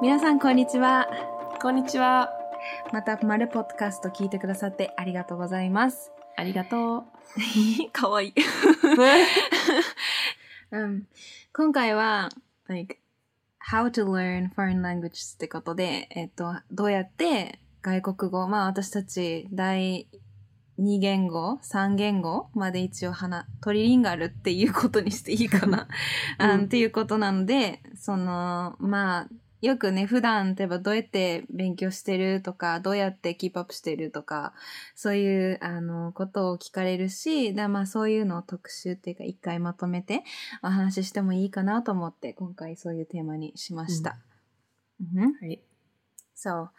皆さんこんにちは。こんにちは。また、まるポッドキャスト聞いてくださってありがとうございます。ありがと かわいい。う。うん、今回は、like, how to learn foreign language ってことで、えっと、どうやって外国語、まあ私たち第2言語、3言語まで一応話、トリリンガルっていうことにしていいかな、うんっていうことなので、その、まあ、よくね、普段、例えばどうやって勉強してるとか、どうやってキープアップしてるとか、そういう、あの、ことを聞かれるし、だまあそういうのを特集っていうか、一回まとめてお話ししてもいいかなと思って、今回そういうテーマにしました。うんはい。そう。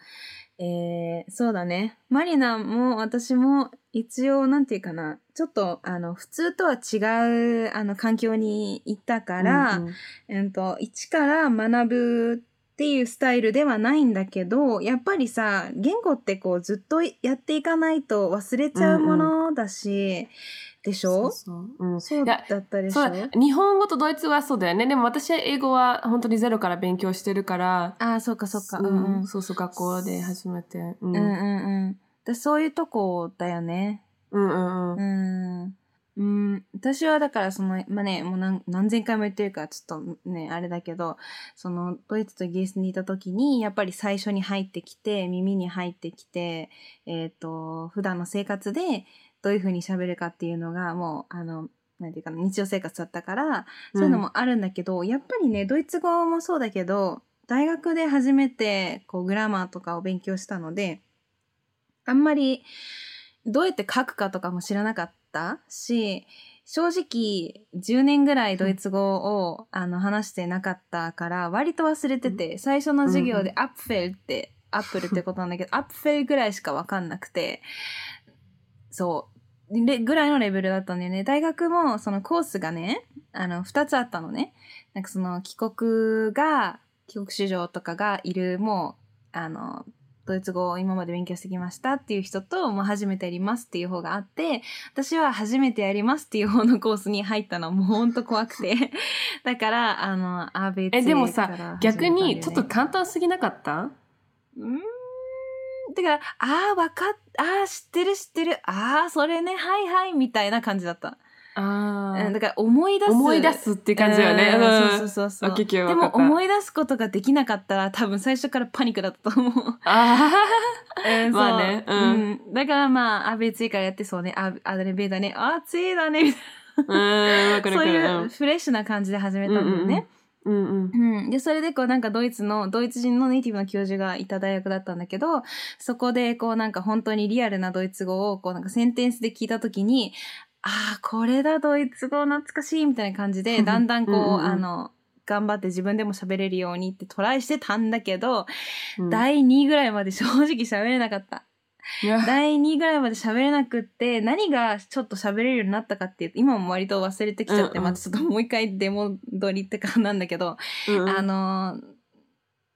えー、そうだね。マリナも私も一応、なんていうかな、ちょっと、あの、普通とは違う、あの、環境に行ったから、うんうんえっと、一から学ぶっていうスタイルではないんだけど、やっぱりさ、言語ってこうずっとやっていかないと忘れちゃうものだし、でしょ？そうそう。うん。そうだったでしょ？日本語とドイツ語はそうだよね。でも私は英語は本当にゼロから勉強してるから。ああ、そうかそうか。ううんうん。そうそう、学校で初めて。うん。うんうんうんうん。でそういうとこだよね。うんうん。うん。うん、うん私はだからその、まあね、もう何何千回も言ってるからちょっとね、あれだけど、そのドイツとイギリスにいた時に、やっぱり最初に入ってきて、耳に入ってきて、えっ、と、普段の生活でどういう風に喋るかっていうのがもう、あの、なんていうかな、日常生活だったから、そういうのもあるんだけど、やっぱりね、ドイツ語もそうだけど、大学で初めてこうグラマーとかを勉強したので、あんまりどうやって書くかとかも知らなかったし、正直10年ぐらいドイツ語を、あの話してなかったから割と忘れてて、最初の授業でアップフェルって、アップルってことなんだけど、アップフェルぐらいしかわかんなくて、そう。でぐらいのレベルだったんだよね。大学もそのコースがね、あの、二つあったのね。なんかその帰国が、帰国子女とかがいる、もう、あの、ドイツ語を今まで勉強してきましたっていう人と、もう初めてやりますっていう方があって、私は初めてやりますっていう方のコースに入ったのもうほんと怖くて。だから、あの、アーベえ、でもさ、逆にちょっと簡単すぎなかった？うーん。だから、ああ、わかっ、ああ、知ってる知ってる、ああ、それね、はいはい、みたいな感じだった。あうん、だから思い出す。思い出すっていう感じよね。うんうんそうそうそうそう。でも思い出すことができなかったら多分最初からパニックだったと思う。あ うんまあねそううんうんだからまあ、あ、別いからやってそうね。あ、あれべだね。あ、暑いだね。みたいあ。うん。そう。いうフレッシュな感じで始めたんだよね。うんうん。うん、でそれでこうなんかドイツのドイツ人のネイティブの教授がいた大学だったんだけどそこでこうなんか本当にリアルなドイツ語をこうなんかセンテンスで聞いた時にああこれだドイツ語懐かしいみたいな感じでだんだんこううんうん。うんあの頑張って自分でも喋れるようにってトライしてたんだけど、うん。第2ぐらいまで正直喋れなかった。第2ぐらいまで喋れなくって何がちょっと喋れるようになったかっていうと今も割と忘れてきちゃって、うんうん。またちょっともう一回出戻りってかなんだけど、うんうん。あの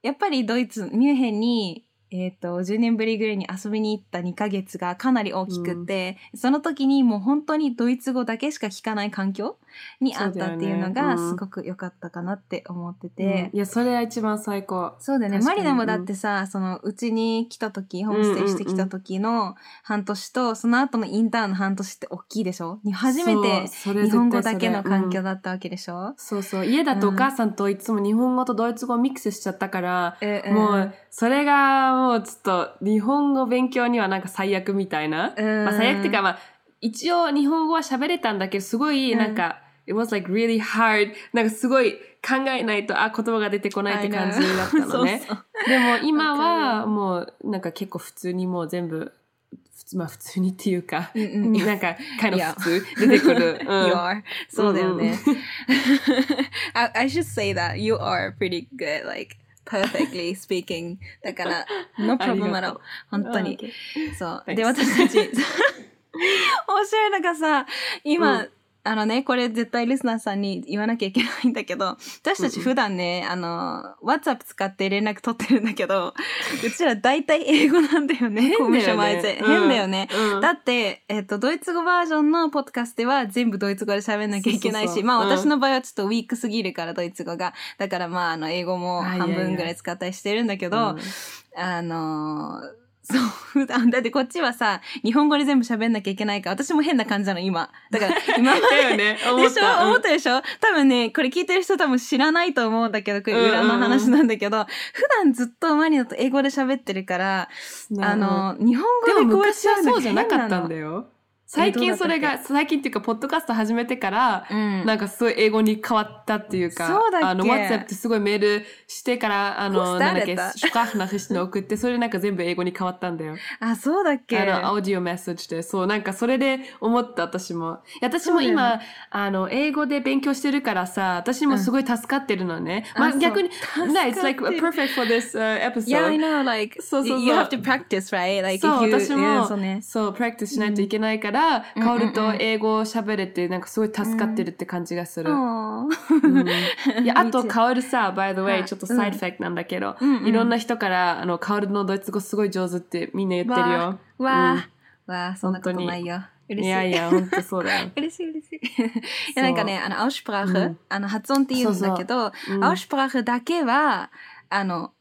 やっぱりドイツミュンヘンに、えっと10年ぶりぐらいに遊びに行った2ヶ月がかなり大きくって、その時にもう本当にドイツ語だけしか聞かない環境にあったっていうのがすごく良かったかなって思ってて。うん。いや、それは一番最高。そうだよね。マリナもだってさ、その、うちに来た時、ホームステイしてきた時の半年と、その後のインターンの半年って大きいでしょ？に初めて日本語だけの環境だったわけでしょ、そうそう。家だとお母さんといつも日本語とドイツ語をミックスしちゃったから、えもう、それがもうちょっと日本語勉強にはなんか最悪みたいな。うんまあ最悪っていうかまあ、一応日本語は喋れたんだけど、すごいなんか、it was like really hard. なんかすごい考えないと、あ、言葉が出てこないって感じだったのね。そうそうでも今はるもうなんか結構普通にもう全部、普通まあ普通にっていうか、うんうん なんか、kind of いや普通出てくる。うん You are. そうだよね。うん I, I should say that you are pretty good, like, perfectly speaking. だから、no problem が at と all. う本当に。そう。で、私たち、面白いのがさ、今、うんあのね、これ絶対リスナーさんに言わなきゃいけないんだけど、私たち普段ね、あの、WhatsApp 使って連絡取ってるんだけど、うちら大体英語なんだよね、コミュ障前で。変だよね。うん。だって、えっ、と、ドイツ語バージョンのポッドキャストでは全部ドイツ語で喋んなきゃいけないし、まあ私の場合はちょっとウィークすぎるから、ドイツ語が。だからまあ、あの、英語も半分ぐらい使ったりしてるんだけど、うん。あのーそう、普段、だってこっちはさ、日本語で全部喋んなきゃいけないから、私も変な感じなの、今。だから、今まで。だよね。思でしょ？った。思ったでしょ？多分ね、これ聞いてる人多分知らないと思うんだけど、これ裏の話なんだけど、普段ずっとマリナと英語で喋ってるから、うんあの、日本語でこう昔はそうじゃなかったんだよ。よ。最近それが、最近っていうか、ポッドキャスト始めてから、うん。なんかすごい英語に変わったっていうか、そうだっけ？あの、WhatsApp ってすごいメールしてから、あの、なんだっけ、レター Sprachnachrichten 送って、それなんか全部英語に変わったんだよ。あ、そうだっけ？あの、アウディオメッセージで。そう、なんかそれで思った、私も。私も今、よあの、英語で勉強してるからさ、私もすごい助かってるのね。まあうんあそう逆に、助ね、かって it's like る perfect for this、uh, episode. Yeah, I know, like, そうそうそう you have to practice, right? Like, そう、私も。そう、プラクティスしないといけないから、うんカオルと英語を喋れて、なんかすごい助かってるって感じがする。あうんいや、あと、ルさ、by the は way、いちょっとサイドファクトなん。だけど、いろんな人から、あの、カオルのドイツ語すごい上手ってみんな言ってるよ。わあ、わあ、そんなこと本当にないよ。嬉しい。いやいや、ほんとそうだよ。嬉しい嬉しい。いやなんかね、あの、アウシュプラーうん。あの、発音って言うんだけど、うん。アウシュプラーだけは、あの、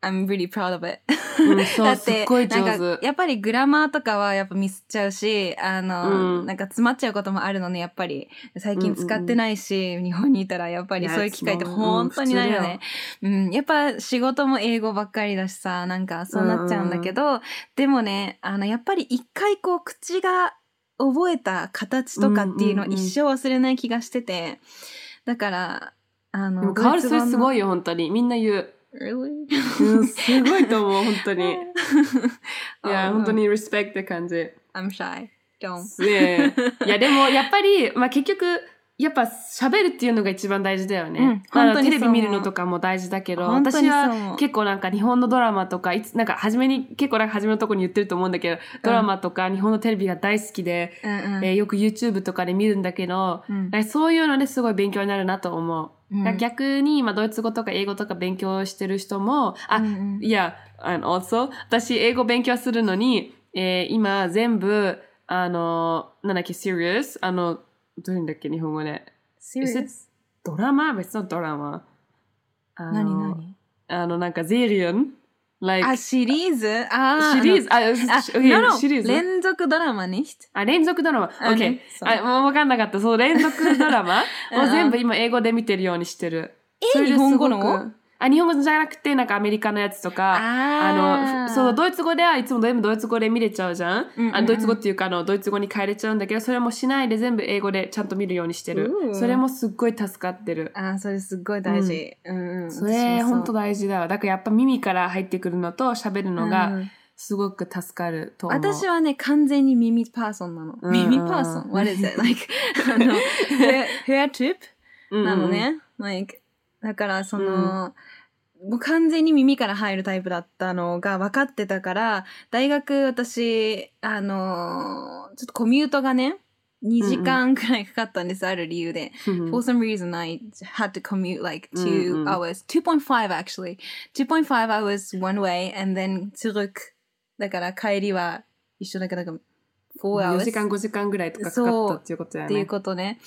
I'm really proud of it. うんそうだってなん手かやっぱりグラマーとかはやっぱミスっちゃうし、あの、うんなんか詰まっちゃうこともあるのね、やっぱり。最近使ってないし、日本にいたらやっぱりそういう機会って本当にないよね。うん、やっぱ仕事も英語ばっかりだしさ、なんかそうなっちゃうんだけど、でもね、あの、やっぱり一回こう口が覚えた形とかっていうの一生忘れない気がしてて、だから、あの、でも、カオルそれすごい。いよ、本当に。みんな言う。Really? うん、すごいと思う、本当に。いや、うん本当に respect って感じ。I'm shy. Don't. いや、でも、やっぱり、まあ結局、やっぱ喋るっていうのが一番大事だよね。うんまあ本当にテレビ見るのとかも大事だけど、私は結構なんか日本のドラマとか、いつ、なんか初めに、結構なんか初めのとこに言ってると思うんだけど、ドラマとか日本のテレビが大好きで、うんうんえーよく YouTube とかで見るんだけど、うんそういうのですごい勉強になるなと思う。うん逆に今ドイツ語とか英語とか勉強してる人も、あ、うんうんいや、and also、私英語勉強するのに、えー今全部、あの、なんだっけ、serious? あの、どういうんだっけ、日本語で。Serious? ドラマ？別のドラマ。あの何何？あの、なんか、ゼリアン？Like, あ、シリーズ？あシリーズ、あ、あ、okay, no, no. シリーズ？連続ドラマ nicht? あ、連続ドラマ。あ OK あ、もうわかんなかった。そう、連続ドラマ？うんう全部今英語で見てるようにしてる。え日本語の？あ、日本語じゃなくて、なんかアメリカのやつとか、ああの、そう、ドイツ語ではいつも全部ドイツ語で見れちゃうじゃん。うんうんうんあドイツ語っていうか、あの、ドイツ語に変えれちゃうんだけど、それもしないで全部英語でちゃんと見るようにしてるう。んそれもすっごい助かってる。あ、それすっごい大事。うんうん。それ、本当だ大事だわ。だからやっぱ耳から入ってくるのと喋るのが、すごく助かると思う。私はね、完全に耳パーソンなの。うん耳パーソン ?What is it? Like, あの、ヘアトリップ？なの。ね。like, だから、その、もう完全に耳から入るタイプだったのが分かってたから、大学私、あの、ちょっとコミュートがね、2時間くらいかかったんです、ある理由で。うん For some reason, I had to commute like two うんうん hours, 2.5 actually. 2.5 hours one way and then zurück. だから帰りは一緒だけど、4 4 hours 時間、5時間ぐらいとかかかったっていうことだよね。っていうことね。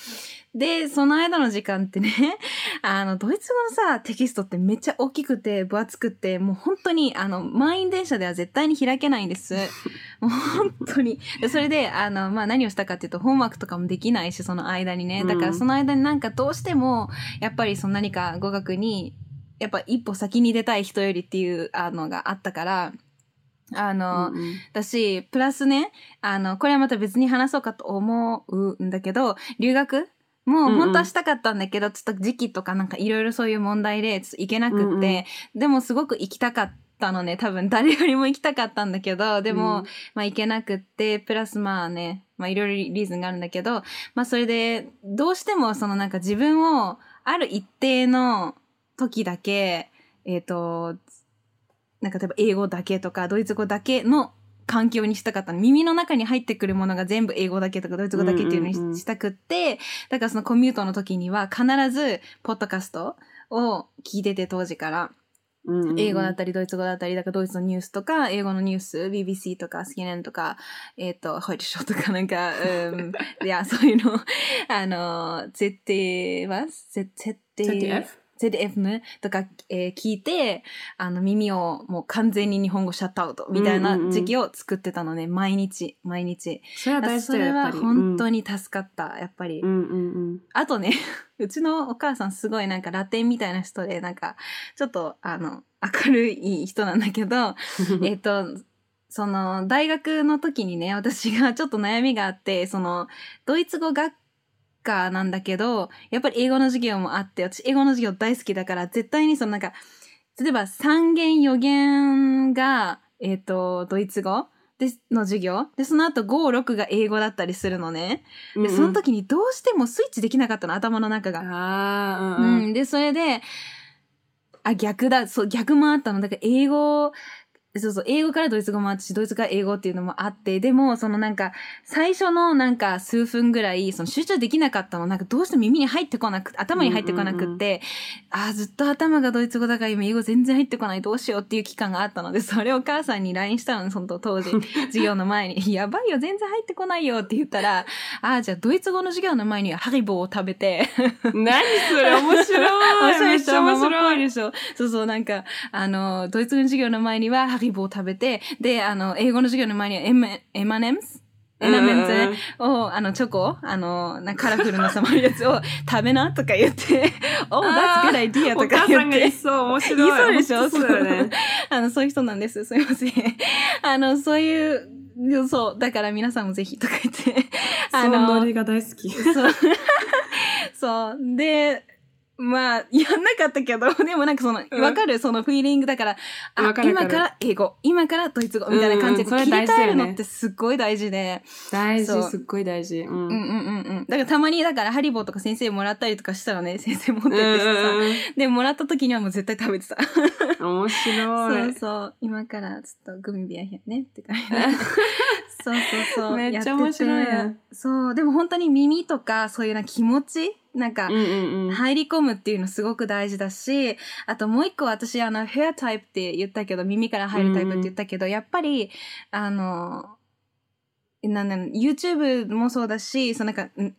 で、その間の時間ってね、あの、ドイツ語のさ、テキストってめっちゃ大きくて、分厚くて、もう本当に、あの、満員電車では絶対に開けないんです。もう本当に。でそれで、あの、まあ、何をしたかっていうと、ホームワークとかもできないし、その間にね。だからうんその間になんかどうしても、やっぱりその何か語学に、やっぱ一歩先に出たい人よりっていうあのがあったから、あの、うんうん。だし、プラスね、あの、これはまた別に話そうかと思うんだけど、留学もうんうん。う本当はしたかったんだけど、ちょっと時期とかなんかいろいろそういう問題でちょっと行けなくって、うんうん。でもすごく行きたかったのね、多分。誰よりも行きたかったんだけど、でも、うん。まあ行けなくって、プラスまあね、まあいろいろリーズンがあるんだけど、まあそれで、どうしてもそのなんか自分をある一定の時だけ、えっ、と、なんか例えば英語だけとかドイツ語だけの環境にしたかったの。耳の中に入ってくるものが全部英語だけとかドイツ語だけっていうのにうんうんうんしたくって、だからそのコミュートの時には必ずポッドキャストを聞いてて当時から。うんうん英語だったりドイツ語だったり、だからドイツのニュースとか、英語のニュース、BBC とか CNN とか、えっ、と、 heute-show とかなんか、うん、いや、そういうの、あの、ZT、was? Z- ZDF? ZDF ね、とか、えー聞いて、あの、耳をもう完全に日本語シャットアウトみたいな時期を作ってたのね、毎日、毎日。それは大事だよやっぱり。は本当にに助かった、やっぱり。うんうんうん。あとね、うちのお母さんすごいなんかラテンみたいな人で、なんか、ちょっと、あの、明るい人なんだけど、えっと、その、大学の時にね、私がちょっと悩みがあって、その、ドイツ語学科なんだけど、やっぱり英語の授業もあって、私英語の授業大好きだから、絶対にそのなんか、例えば三元四元が、えっ、と、ドイツ語での授業で、その後5、6が英語だったりするのね。で、その時にどうしてもスイッチできなかったの、頭の中が。うんうん、で、それで、あ、逆だ、そう、逆もあったの。だから、英語、そうそう、英語からドイツ語もあったし、ドイツから英語っていうのもあって、でも、そのなんか、最初のなんか数分ぐらい、その集中できなかったの。なんかどうしても耳に入ってこなく、頭に入ってこなくって、あーずっと頭がドイツ語だから今英語全然入ってこない、どうしようっていう期間があったので、それをお母さんに LINE したの、その当時、授業の前に。やばいよ、全然入ってこないよって言ったら、ああ、じゃあドイツ語の授業の前にはハリボーを食べて、何それ面白い 面白いいでしょ。そうそう、なんか、あの、ドイツ語の授業の前にはハリボーを食べて、で、あの、英語の授業の前にはエマ、エマネムスエナメンズねを、あの、チョコ、あの、なカラフルなさまるやつを食べなとか言って、Oh, that's あ good ー idea おとか母さんが言い言って。そう面白い言いそうでしょ？そうだよねあの、そういう人なんです。すいません。あの、そういう、そう、だから皆さんもぜひとか言って、あそのノのリ、が大好きそう。そう。で、まあ、やんなかったけど、でもなんかその、うんわかるそのフィーリングだから、あわか今から英語、今からドイツ語みたいな感じでうんうん切り替えるのってすっごい大事で。大そう事すっごい大事うんうんうんうんうん。だからたまにだからハリボーとか先生もらったりとかしたらね、先生持ってうんってさ。うんで、もらった時にはもう絶対食べてた。うん面白そいうそう。今からちょっとグミビアヒャねって感じ。そうそうそう。めっちゃ面白いそう。でも本当に耳とかそういうな気持ちなんか、うんうんうん。入り込むっていうのすごく大事だし、あともう一個私あのヘアタイプって言ったけど、耳から入るタイプって言ったけど、やっぱり、あの、なんなん YouTube もそうだし、そのなんか、ん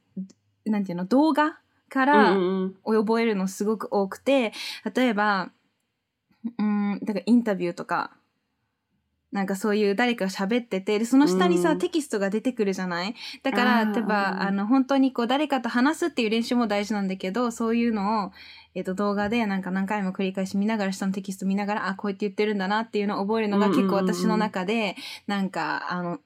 なんていうの、動画かうらんうん。覚えるのすごく多くて、例えば、うん、だからインタビューとか、なんかそういう誰かが喋ってて、でその下にさ、うん。テキストが出てくるじゃない？だから、例えば、うんあの、本当にこう、誰かと話すっていう練習も大事なんだけど、そういうのを、えっ、と、動画でなんか何回も繰り返し見ながら、下のテキスト見ながら、あ、こうやって言ってるんだなっていうのを覚えるのが結構私の中で、なんか、あの、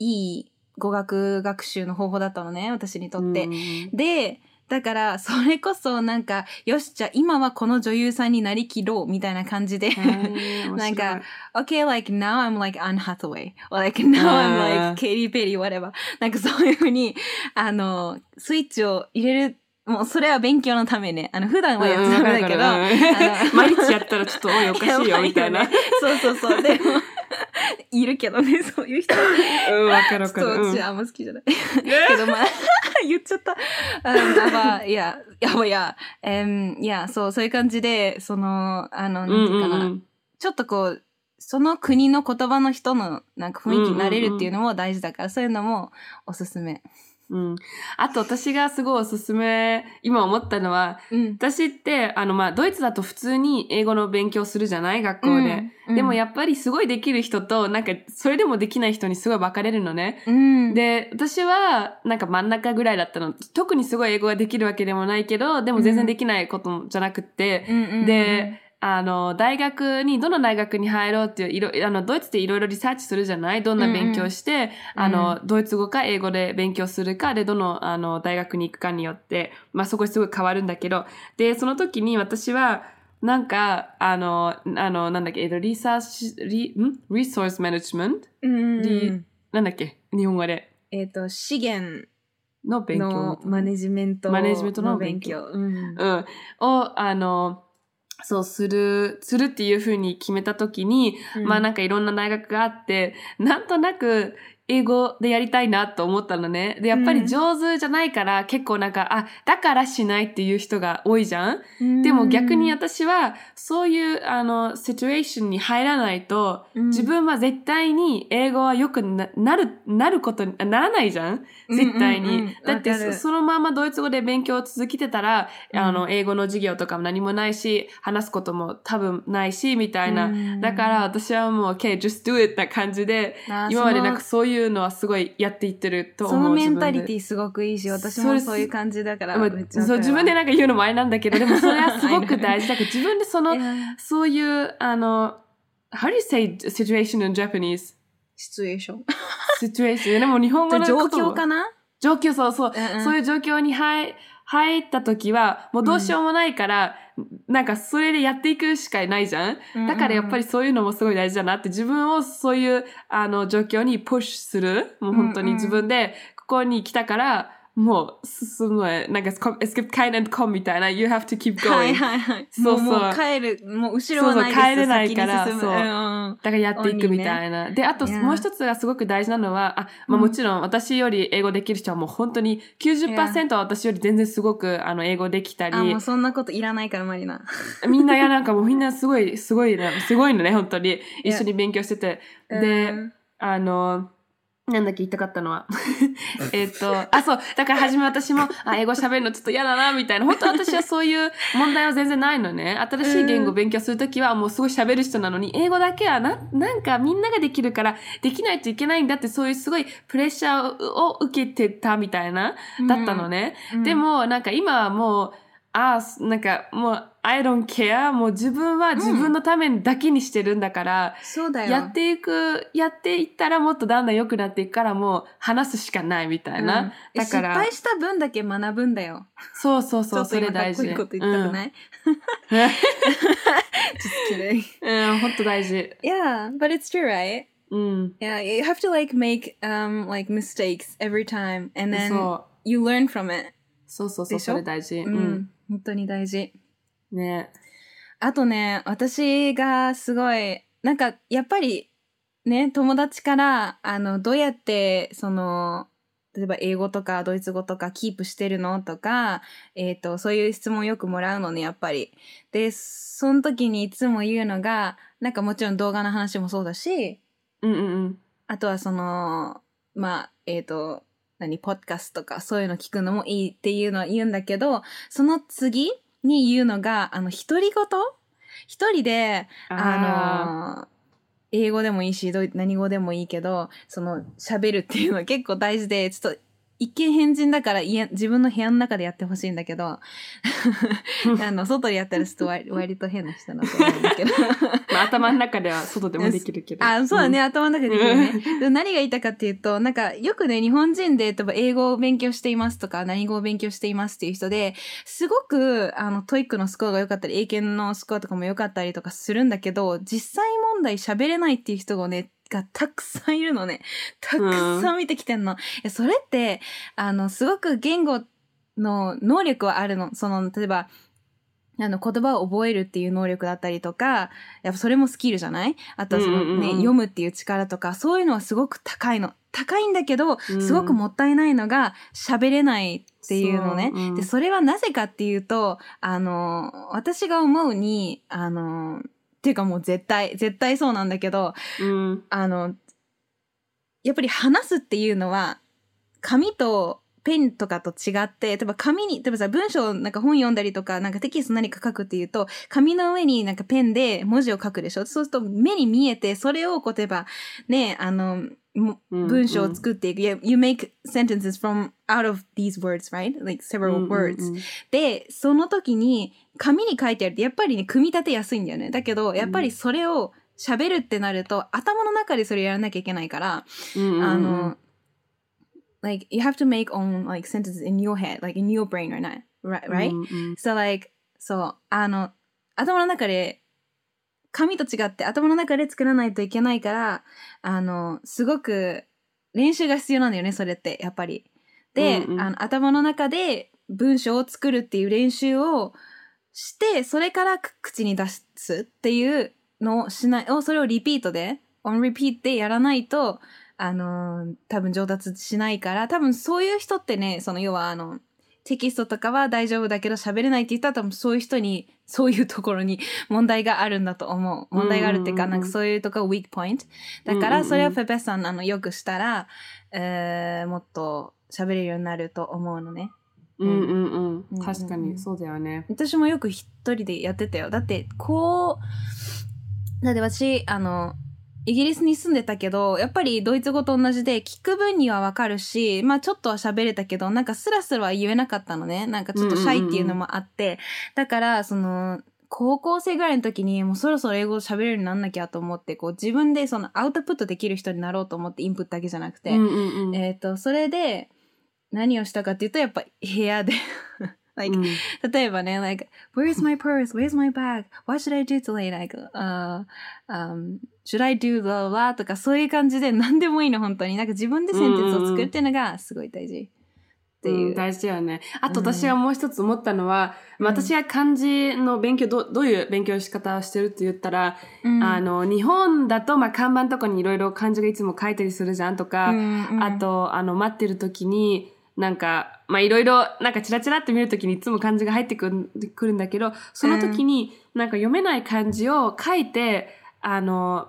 いい語学学習の方法だったのね、私にとって。で、だから、それこそなんか、よし、じゃあ今はこの女優さんになりきろうみたいな感じで、なんか okay, like now I'm like Anne Hathaway. Or like now I'm like Katy Perry, whatever. なんかそういうふうに、あの、スイッチを入れる、もうそれは勉強のためね。あの、普段はやっちゃダメだけど、毎日やったらちょっとおいおかしいよみたいな そうそうそう。でも、いるけどね、そういう人。うんわかるわかそう、るうあんま好きじゃない。けどまあ、ちゃった。あまあ、いや、やばいや、えーいや、そう、そういう感じで、その、あの、なんていうかな、うんうんうんちょっとこう、その国の言葉の人のなんか雰囲気になれるっていうのも大事だから、そういうのもおすすめ。うん、あと私がすごいおすすめ今思ったのはうん。私ってあの、まあ、ドイツだと普通に英語の勉強するじゃない学校で、うん。でもやっぱりすごいできる人となんかそれでもできない人にすごい分かれるのね。うん、で私はなんか真ん中ぐらいだったの。特にすごい英語ができるわけでもないけどでも全然できないことじゃなくって、であの、大学に、どの大学に入ろうっていう、いろ、あの、ドイツっていろいろリサーチするじゃない？どんな勉強して、うんあの、ドイツ語か英語で勉強するか、で、どの、あの、大学に行くかによって、まあ、そこすごい変わるんだけど、で、その時に私は、なんか、あの、あの、なんだっけ、えっと、リサーチ、リ、ん？リソースマネジメントうん。なんだっけ？日本語で。えっ、と、資源の勉強マネジメントマネジメントの勉強。うん。うん。を、あの、そうする、するっていうふうに決めたときに、まあなんかいろんな大学があって、なんとなく英語でやりたいなと思ったのね。で、やっぱり上手じゃないから、結構なんか、あ、だからしないっていう人が多いじゃん？うん。でも逆に私は、そういう、あの、シチュエーションに入らないと、うん。自分は絶対に英語は良くななる、なることに、あならないじゃん？絶対に。うんうん。うんだってそ、そのままドイツ語で勉強を続けてたら、うん。あの、英語の授業とかも何もないし、話すことも多分ないし、みたいな。うん。だから私はもう、OK, just do it な感じで、今までなんかそそういうのはすごいやっていってるとの思う。そのメンタリティすごくいいし、私もそういう感じだから、まあめっちゃわかるわそう自分でなんか言うのもあれなんだけど、でもそれは すごく大事だから、自分でそのそういう、あの、how do you say situation in Japanese? シチュエーション。situation でも日本語の状況かな？状況、そうそう。うんうんそういう状況に入入った時は、もうどうしようもないから、なんかそれでやっていくしかないじゃん？だからやっぱりそういうのもすごい大事だなって、自分をそういうあの状況にプッシュする？もう本当に自分でここに来たから、もう進む。なんか、es gibt kein Entkommen みたいな。You have to keep going. はいはいはい。そうそうもうもう帰る、もう後ろはないですそうそう帰れないからそうだからやっていくみたいな。で、あともう一つがすごく大事なのは、あ、まあうんもちろん私より英語できる人はもう本当に90%は私より全然すごくあの英語できたあ、りもう、そんなこといらないから、マリナ。みんな、いや、なんかもうみんなすごい、すごいね、すごいのね、本当に。一緒に勉強してて。で、うんあの、なんだっけ言いたかったのは。えっと、あ、そう。だから初め私も、あ、英語喋るのちょっと嫌だな、みたいな。本当私はそういう問題は全然ないのね。新しい言語を勉強するときはもうすごい喋る人なのに、英語だけはな、なんかみんなができるから、できないといけないんだって、そういうすごいプレッシャーを受けてたみたいな、だったのね。うんでも、なんか今はもう、ああ、なんかもう、I don't care. もう自分は自分のためだけにしてるんだから、そうだよ。やっていく、やっていったらもっとだんだん良くなっていくから、もう話すしかないみたいな。うんだから失敗した分だけ学ぶんだよ。そうそうそう、そちょっと今かっれ大事。こいいこと言ったくない、うん Just kidding. うん、ほんと大事。Yeah, but it's true, right? うん。Yeah, you have to like make um like mistakes every time and then you learn from it. そうそうそう、それ大事。ううんん。本当に大事。ね。あとね、私がすごい、なんかやっぱりね、友達から、あの、どうやって、その、例えば英語とかドイツ語とかキープしてるのとか、えっ、と、そういう質問よくもらうのね、やっぱり。で、その時にいつも言うのが、なんかもちろん動画の話もそうだし、うんうんうん。あとはその、まあ、えっ、と、何、ポッドキャストとかそういうの聞くのもいいっていうのは言うんだけど、その次に言うのが、あの、独り言一人で、あの、英語でもいいし、何語でもいいけど、その、喋るっていうのは結構大事で、ちょっと、一見変人だから家自分の部屋の中でやってほしいんだけど、あの、外でやったらちょっと割割と変な人だと思うんだけど。まあ、頭の中では外でもできるけど。あ、そうだね、ん。頭の中でできるね。でも何が言いたかっていうと、なんか、よくね、日本人で、例えば英語を勉強していますとか、何語を勉強していますっていう人で、すごく、あの、 TOEIC のスコアが良かったり、英検のスコアとかも良かったりとかするんだけど、実際問題喋れないっていう人がね、がたくさんいるのね。たくさん見てきてんの。いやそれって、あの、すごく言語の能力はあるの。その、例えば、あの、言葉を覚えるっていう能力だったりとか、やっぱそれもスキルじゃない？あとはそのね、読むっていう力とか、そういうのはすごく高いの。高いんだけど、うんすごくもったいないのが喋れないっていうのね。で、それはなぜかっていうと、あの、私が思うに、あの、っていうかもう絶対、絶対そうなんだけど、うん。あの、やっぱり話すっていうのは、紙とペンとかと違って、例えば紙に、例えばさ、文章、なんか本読んだりとか、なんかテキスト何か書くっていうと、紙の上になんかペンで文字を書くでしょ？そうすると目に見えて、それをこう、例えば、ね、あの、文章を作っていく。You, make sentences from out of these words, right? Like うん several うん words. うんで、その時に紙に書いてあるってやっぱりね、組み立てやすいんだよね。だけど、やっぱりそれを喋るってなると、頭の中でそれやらなきゃいけないから、あの、like, you have to make own, like, sentences in your head, like, in your brain right now, right? right? うんうん So, like, そう、あの、頭の中で、紙と違って頭の中で作らないといけないから、あの、すごく練習が必要なんだよね、それって、やっぱり。で、うんうんあの頭の中で文章を作るっていう練習をして、それからく口に出すっていうのをしない、をそれをリピートで、オンリピートでやらないと、あのー多分上達しないから、多分そういう人ってね、その要はあの、テキストとかは大丈夫だけど喋れないって言ったら多分そういう人に、そういうところに 問題があるんだと思う。問題があるっていうか、うんうんうんなんかそういうところ weak point。だかうんうんうんらそれをフェペさんあのよくしたら、えーもっと喋れるようになると思うのね。うんうんうんうん。確かに、そうだよね。私もよく一人でやってたよ。だって、こう、だって私、あの、イギリスに住んでたけど、やっぱりドイツ語と同じで、聞く分にはわかるし、まあちょっとは喋れたけど、なんかスラスラは言えなかったのね。なんかちょっとシャイっていうのもあって。だから、その、高校生ぐらいの時にもうそろそろ英語喋れるようになんなきゃと思って、こう自分でそのアウトプットできる人になろうと思ってインプットだけじゃなくて。うんうんうん。えっ、と、それで何をしたかっていうと、やっぱ部屋で、like, うん例えばね、like, where's my purse? Where's my bag? What should I do today? Like, uh, um, should I do blah blah とかそういう感じで何でもいいの、本当に。なんか自分でセンテンスを作るっていうのがすごい大事。っていう。うん大事だよね。あとうん私がもう一つ思ったのは、うん私が漢字の勉強ど、どういう勉強の仕方をしてるって言ったら、うんあの、日本だと、まあ、看板とかにいろいろ漢字がいつも書いたりするじゃんとか、うんうんあと、あの、待ってる時に、なんか、まあ、いろいろ、なんかチラチラって見るときにいつも漢字が入ってくるんだけど、その時に、なんか読めない漢字を書いて、あの、な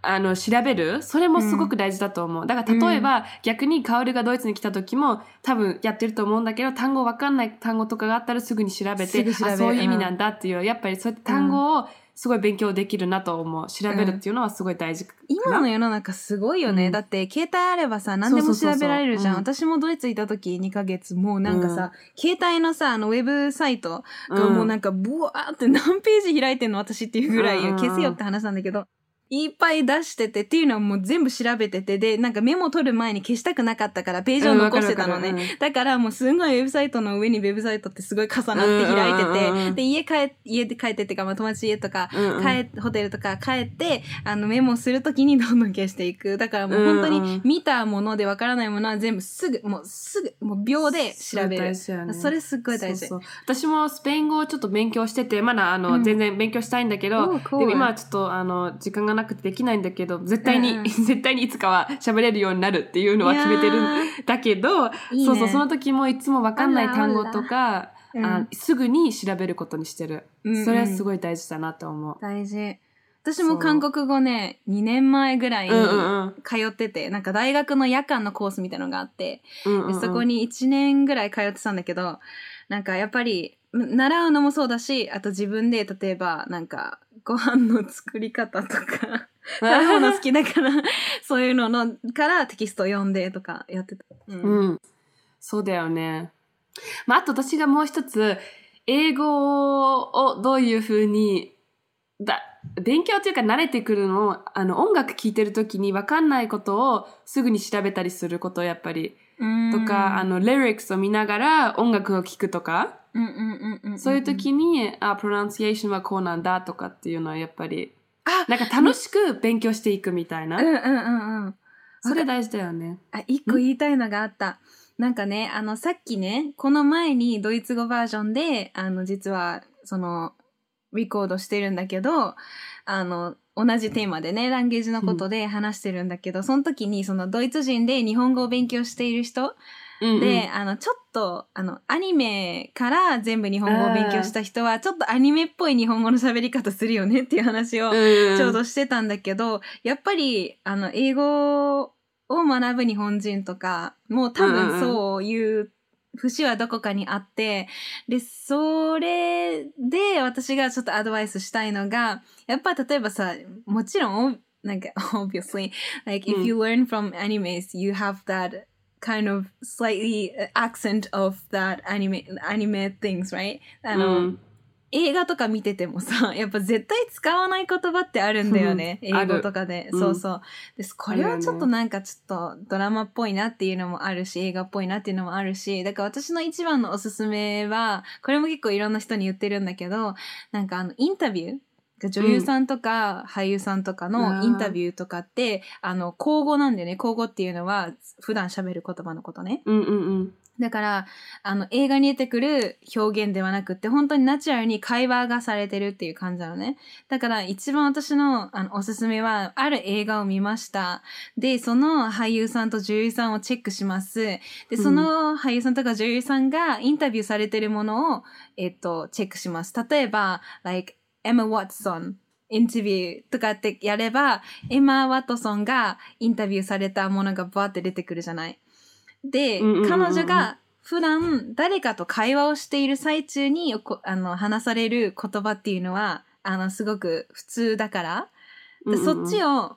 あの、調べる？それもすごく大事だと思う。だから例えば、逆にカオルがドイツに来た時も多分やってると思うんだけど、単語わかんない単語とかがあったらすぐに調べて、あ、そういう意味なんだっていう、やっぱりそうやって単語をすごい勉強できるなと思う。調べるっていうのはすごい大事。今の世の中すごいよね。うん。だって、携帯あればさ、何でも調べられるじゃん。私もドイツいた時2ヶ月、もうなんかさ、携帯のさ、あの、ウェブサイトがもうなんか、ブワーって何ページ開いてんの私っていうぐらい、うんうんうん。消せよって話なんだけど、いっぱい出しててっていうのはもう全部調べてて、で、なんかメモ取る前に消したくなかったからページを残してたのね。うんだからもうすごいウェブサイトの上にウェブサイトってすごい重なって開いてて、うんうんうんうんで、家帰っ、家で帰ってっていうか、まあ友達家とか、うんうんホテルとか帰って、あのメモするときにどんどん消していく。だからもう本当に見たものでわからないものは全部すぐ、もうすぐ、もう秒で調べる。そねそれすっごい大事。私もスペイン語をちょっと勉強してて、まだあの、うん全然勉強したいんだけど、Oh. でも今はちょっとあの、時間がなくてできないんだけど、絶対に、うんうん。絶対にいつかは喋れるようになるっていうのは決めてるんだけど、いいね。そうそう、その時もいつもわかんない単語とか、うん。あすぐに調べることにしてる。うんうん。それはすごい大事だなと思う。大事。私も韓国語ね、2年前ぐらいにうんうんうん。通ってて、なんか大学の夜間のコースみたいなのがあって、うんうんそこに1年ぐらい通ってたんだけど、なんかやっぱり、ん習うのもそうだし、あと自分で例えばなんかご飯の作り方とか、食べ物好きだから、そういうののからテキスト読んでとかやってた。うんうん。そうだよね。まあ、あと私がもう一つ、英語をどういうふうに、だ、勉強というか慣れてくるのを、あの、音楽聴いてるときに分かんないことをすぐに調べたりすること、やっぱり。とか、あの、リリックスを見ながら音楽を聴くとか、そういう時に、あ、プロナンシエーションはこうなんだとかっていうのはやっぱり、あなんか楽しく勉強していくみたいな。うんうんうんうん。それ大事だよね。あ、一個言いたいのがあった。なんかね、あの、さっきね、この前にドイツ語バージョンで、あの、実は、その、リコードしてるんだけど、あの、同じテーマでね、ランゲージのことで話してるんだけど、その時に、そのドイツ人で日本語を勉強している人うんうん。で、あの、ちょっと、あの、アニメから全部日本語を勉強した人は、ちょっとアニメっぽい日本語の喋り方するよねっていう話を、うんちょうどしてたんだけど、やっぱり、あの、英語を学ぶ日本人とか、もう多うんうんうん。分そういう節はどこかにあって、で、それで私がちょっとアドバイスしたいのが、やっぱ例えばさ、もちろん、なんか、obviously, like, if うん you learn from animes, you have that kind of slightly accent of that anime, anime things, right? あの、うん映画とか見ててもさ、やっぱ絶対使わない言葉ってあるんだよね。うん英語とかで。うんそうそう。です。これはちょっとなんかちょっとドラマっぽいなっていうのもあるし、映画っぽいなっていうのもあるし、だから私の一番のおすすめは、これも結構いろんな人に言ってるんだけど、なんかあの、インタビュー女優さんとか俳優さんとかのインタビューとかって、あの、口語なんだよね。口語っていうのは普段喋る言葉のことね。うんうんうん。だから、あの、映画に出てくる表現ではなくって、本当にナチュラルに会話がされてるっていう感じなのね。だから、一番私のあのおすすめは、ある映画を見ました。で、その俳優さんと女優さんをチェックします。で、その俳優さんとか女優さんがインタビューされてるものを、えっと、チェックします。例えば、like, Emma Watson インタビューとかってやれば、エマ・ワトソンがインタビューされたものがバーって出てくるじゃない。で、うんうんうんうん彼女が普段誰かと会話をしている最中にこあの話される言葉っていうのは、あの、すごく普通だから、でそっちを。を、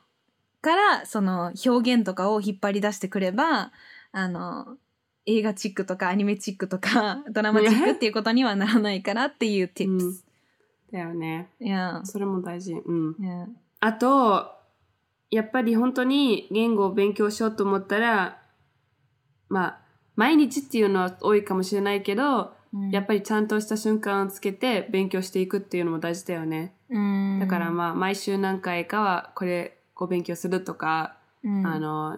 から、その表現とかを引っ張り出してくれば、あの、映画チックとかアニメチックとか ドラマチックっていうことにはならないからっていう tips。だよね。いや、それも大事。うん。いや、あと、やっぱり本当に言語を勉強しようと思ったら、まあ、毎日っていうのは多いかもしれないけど、うんやっぱりちゃんとした瞬間をつけて勉強していくっていうのも大事だよね。うんだからまあ、毎週何回かはこれを勉強するとか、うんあの、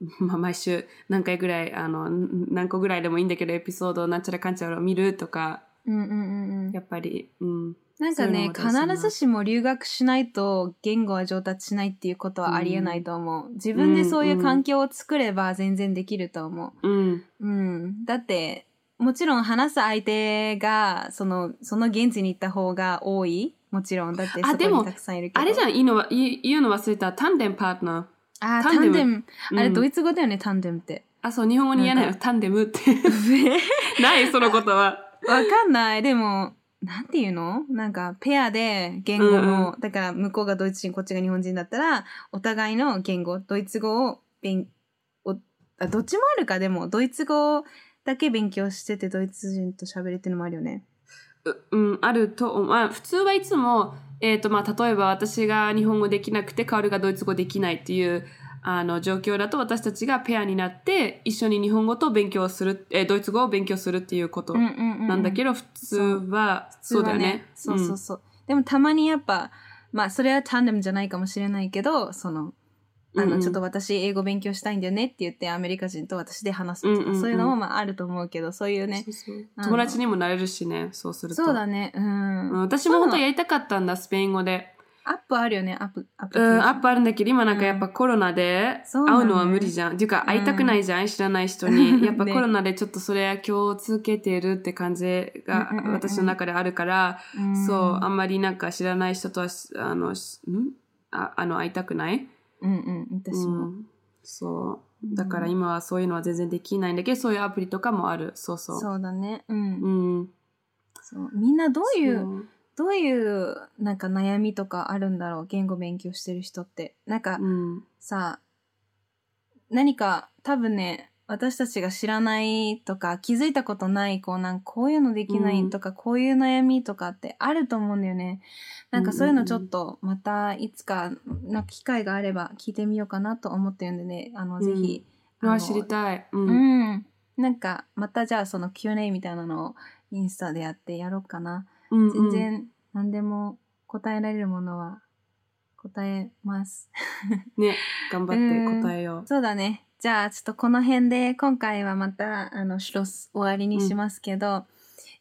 まあ、毎週何回ぐらい、あの、ん何個ぐらいでもいいんだけど、エピソードなんちゃらかんちゃらを見るとか、うんうんうんうんやっぱり、うん。なんかね必ずしも留学しないと言語は上達しないっていうことはありえないと思う、自分でそういう環境を作れば全然できると思うん。ううんだってもちろん話す相手がそのその現地に行った方が多いもちろんだってそこあでもにたくさんいるけどあれじゃん、いいのは、言うの忘れた。タンデムパートナあータンデムデムあれうんドイツ語だよね、タンデムってー。あ、そう、日本語に言えないよ。タンデムって。ない、そのことは。わかんない。でも、なんていうの？なんか、ペアで言語の、だから向こうがドイツ人、こっちが日本人だったら、お互いの言語、ドイツ語を勉、おあどっちもあるか、でも、ドイツ語だけ勉強してて、ドイツ人と喋るっていうのもあるよね。ううん、あると。まあ、普通はいつも、えっ、と、まあ、例えば私が日本語できなくて、カオルがドイツ語できないっていう、あの、状況だと私たちがペアになって、一緒に日本語と勉強する、えードイツ語を勉強するっていうことうんうんうんうん。なんだけど、普通は、そうだよね。そうそうそう。でも、たまにやっぱ、まあ、それはタンデムじゃないかもしれないけど、その、あの、うんうんちょっと私英語勉強したいんだよねって言ってアメリカ人と私で話すとか、うんうんうんそういうのもまああると思うけど、そういうね友達にもなれるしね、そうすると。そうだね。うん。うん私も本当やりたかったんだ、スペイン語で。アップあるよね、アップ。アップうん、アップあるんだけど、今なんかやっぱコロナで会うのは無理じゃん。っていうか、ん会いたくないじゃん、知らない人うんに。やっぱねコロナでちょっとそれは気をつけてるって感じがうんうんうんうん私の中であるから、うんそう、あんまりなんか知らない人とはし、あの、しん？ああの会いたくない？うんうん、私うも。ん、そう。だから今はそういうのは全然できないんだけど、そういうアプリとかもある。そうそう。そうだね。うん。うん。そうみんなどういうどういうなんか悩みとかあるんだろう言語勉強してる人って。なんかうん。さ、何か多分ね、私たちが知らないとか気づいたことないこうなんかこういうのできないとか、こういう悩みとかってあると思うんだよね。なんかそういうのちょっとまたいつかな機会があれば聞いてみようかなと思ってるんでね、あの、うんぜひ。うわ知りたい。うん。うん。なんかまたじゃあその Q&A みたいなのをインスタでやってやろうかな。うんうん全然何でも答えられるものは答えます。ね、頑張って答えよう。そうだね。じゃあ、ちょっとこの辺で、今回はまた、あの、シュロス終わりにしますけど、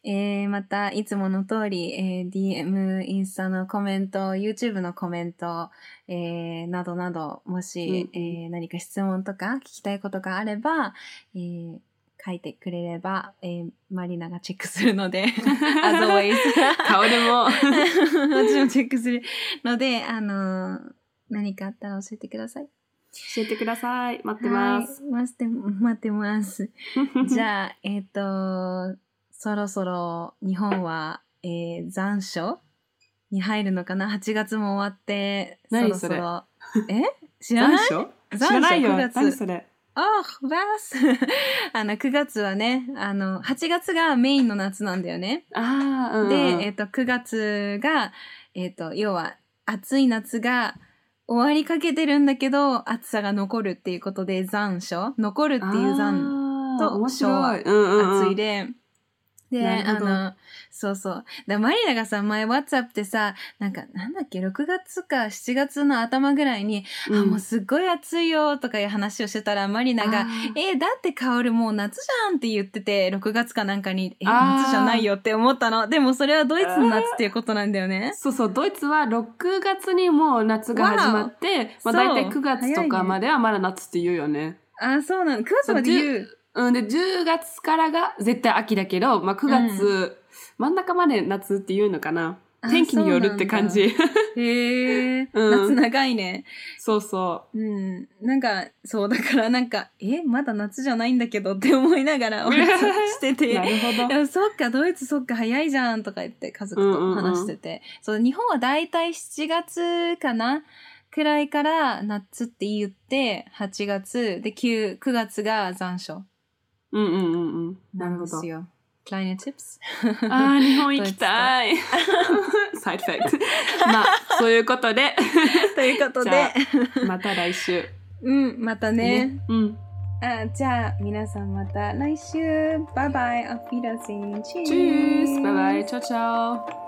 えー、また、いつもの通り、えー、DM、インスタのコメント、YouTube のコメント、えー、などなど、もし、うんうんえー、何か質問とか聞きたいことがあれば、えー、書いてくれれば、えー、マリナがチェックするので、as always。顔でも。私もチェックするので、あのー何かあったら教えてください。教えてください。待ってます。はい。待って、待ってます。じゃあ、えっ、と、そろそろ日本は、えー残暑に入るのかな ?8 月も終わって、そ何ろそろ。え？知らない？残暑？残知らないよ。9月何それ？あ、バース あの、9月はね、あの、8月がメインの夏なんだよね。ああ、うんうん。で、えっ、と、9月が、えっ、と、要は、暑い夏が終わりかけてるんだけど、暑さが残るっていうことで残暑残るっていう残と面白い。うんうんうん。暑いで、で、あの、そうそう。で、マリナがさ、前 WhatsApp でさ、なんか、なんだっけ、6月か7月の頭ぐらいに、あ、もうすっごい暑いよとかいう話をしてたら、マリナが、え、だってカオルもう夏じゃんって言ってて、6月かなんかに、え、夏じゃないよって思ったの。でもそれはドイツの夏っていうことなんだよね。そうそう、ドイツは6月にもう夏が始まって、まあ大体9月とかまではまだ夏って言うよね。あ、そうなの。9月まで言う。うん、で、10月からが絶対秋だけど、まあ9月、真ん中まで夏って言うのかな。あ天気によるって感じ。へえ、うん夏長いね。そうそうん。なんか、そう、だからなんか、え、まだ夏じゃないんだけどって思いながら、おしてう。て。なるほど。そっか、ドイツそっか、早いじゃんとか言って家族と話してて。そう、日本はだいたい7月かなくらいから夏って言って、8月、で、9、9月が残暑うんうんうんうん。なるほど。kleine Tipps? ああ、日本行きたい。サイドフェクト。まあ、そういうことで、ということじでゃ、また来週。うん、またね。うん。あじゃあ、皆さんまた来週。バイバイ。auf Wiedersehen. チュースバイバイ。チャオチャオ。